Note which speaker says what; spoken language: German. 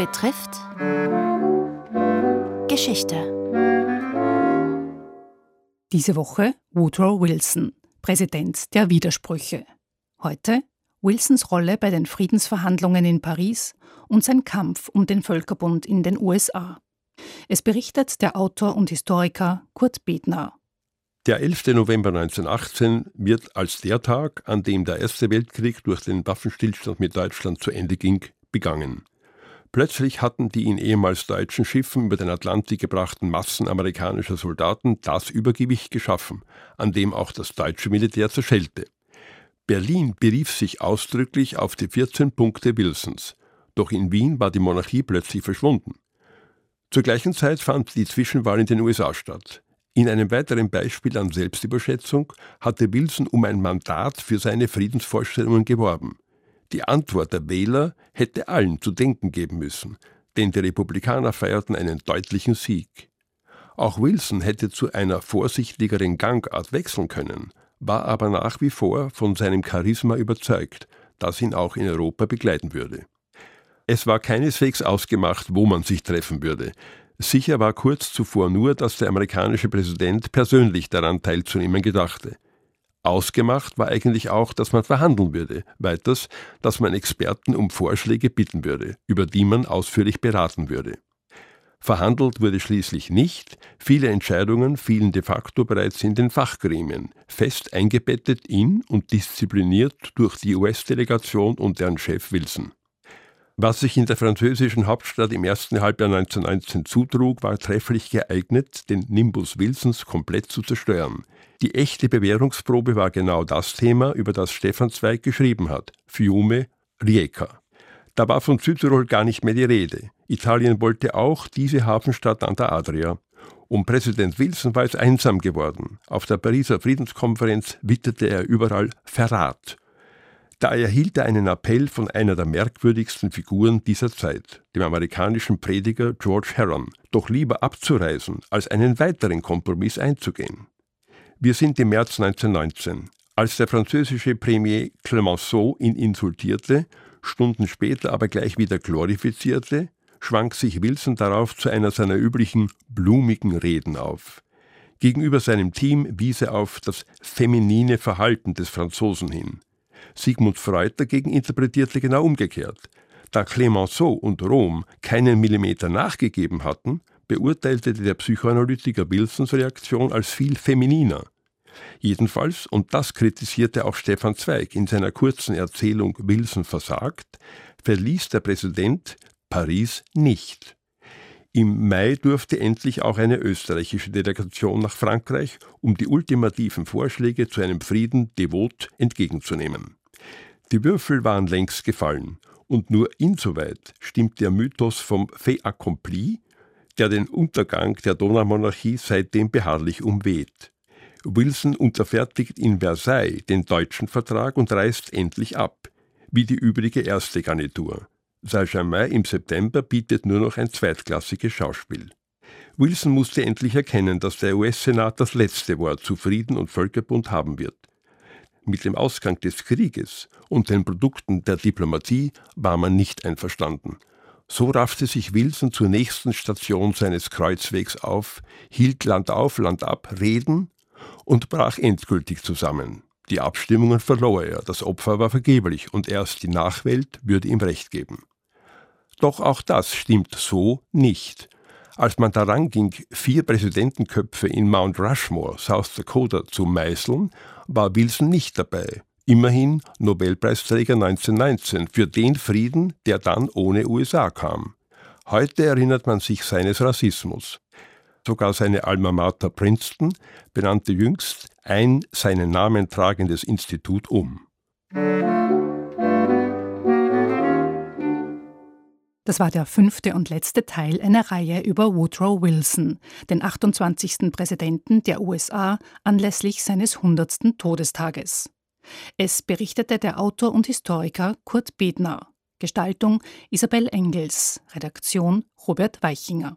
Speaker 1: betrifft Geschichte.
Speaker 2: Diese Woche Woodrow Wilson, Präsident der Widersprüche. Heute Wilsons Rolle bei den Friedensverhandlungen in Paris und sein Kampf um den Völkerbund in den USA. Es berichtet der Autor und Historiker Kurt Bedner.
Speaker 3: Der 11. November 1918 wird als der Tag, an dem der Erste Weltkrieg durch den Waffenstillstand mit Deutschland zu Ende ging, begangen. Plötzlich hatten die in ehemals deutschen Schiffen über den Atlantik gebrachten Massen amerikanischer Soldaten das Übergewicht geschaffen, an dem auch das deutsche Militär zerschellte. Berlin berief sich ausdrücklich auf die 14 Punkte Wilsons, doch in Wien war die Monarchie plötzlich verschwunden. Zur gleichen Zeit fand die Zwischenwahl in den USA statt. In einem weiteren Beispiel an Selbstüberschätzung hatte Wilson um ein Mandat für seine Friedensvorstellungen geworben. Die Antwort der Wähler hätte allen zu denken geben müssen, denn die Republikaner feierten einen deutlichen Sieg. Auch Wilson hätte zu einer vorsichtigeren Gangart wechseln können, war aber nach wie vor von seinem Charisma überzeugt, das ihn auch in Europa begleiten würde. Es war keineswegs ausgemacht, wo man sich treffen würde. Sicher war kurz zuvor nur, dass der amerikanische Präsident persönlich daran teilzunehmen gedachte. Ausgemacht war eigentlich auch, dass man verhandeln würde, weiters, dass man Experten um Vorschläge bitten würde, über die man ausführlich beraten würde. Verhandelt wurde schließlich nicht, viele Entscheidungen fielen de facto bereits in den Fachgremien, fest eingebettet in und diszipliniert durch die US-Delegation und deren Chef Wilson. Was sich in der französischen Hauptstadt im ersten Halbjahr 1919 zutrug, war trefflich geeignet, den Nimbus Wilsons komplett zu zerstören. Die echte Bewährungsprobe war genau das Thema, über das Stefan Zweig geschrieben hat: Fiume, Rijeka. Da war von Südtirol gar nicht mehr die Rede. Italien wollte auch diese Hafenstadt an der Adria. Um Präsident Wilson war es einsam geworden. Auf der Pariser Friedenskonferenz witterte er überall Verrat. Da erhielt er einen Appell von einer der merkwürdigsten Figuren dieser Zeit, dem amerikanischen Prediger George Herron, doch lieber abzureisen, als einen weiteren Kompromiss einzugehen. Wir sind im März 1919. Als der französische Premier Clemenceau ihn insultierte, Stunden später aber gleich wieder glorifizierte, schwang sich Wilson darauf zu einer seiner üblichen blumigen Reden auf. Gegenüber seinem Team wies er auf das feminine Verhalten des Franzosen hin. Sigmund Freud dagegen interpretierte genau umgekehrt. Da Clemenceau und Rom keinen Millimeter nachgegeben hatten, beurteilte der Psychoanalytiker Wilsons Reaktion als viel femininer. Jedenfalls, und das kritisierte auch Stefan Zweig in seiner kurzen Erzählung Wilson versagt, verließ der Präsident Paris nicht. Im Mai durfte endlich auch eine österreichische Delegation nach Frankreich, um die ultimativen Vorschläge zu einem Frieden devot entgegenzunehmen. Die Würfel waren längst gefallen, und nur insoweit stimmt der Mythos vom fait accompli, der den Untergang der Donaumonarchie seitdem beharrlich umweht. Wilson unterfertigt in Versailles den deutschen Vertrag und reist endlich ab, wie die übrige erste Garnitur. Saint-Germain im September bietet nur noch ein zweitklassiges Schauspiel. Wilson musste endlich erkennen, dass der US-Senat das letzte Wort zu Frieden und Völkerbund haben wird. Mit dem Ausgang des Krieges und den Produkten der Diplomatie war man nicht einverstanden. So raffte sich Wilson zur nächsten Station seines Kreuzwegs auf, hielt Land auf, Land ab Reden und brach endgültig zusammen. Die Abstimmungen verlor er, das Opfer war vergeblich und erst die Nachwelt würde ihm Recht geben. Doch auch das stimmt so nicht. Als man daran ging, vier Präsidentenköpfe in Mount Rushmore, South Dakota, zu meißeln, war Wilson nicht dabei. Immerhin Nobelpreisträger 1919 für den Frieden, der dann ohne USA kam. Heute erinnert man sich seines Rassismus. Sogar seine Alma Mater Princeton benannte jüngst ein seinen Namen tragendes Institut um.
Speaker 2: Das war der fünfte und letzte Teil einer Reihe über Woodrow Wilson, den 28. Präsidenten der USA anlässlich seines 100. Todestages. Es berichtete der Autor und Historiker Kurt Bedner. Gestaltung Isabel Engels, Redaktion Robert Weichinger.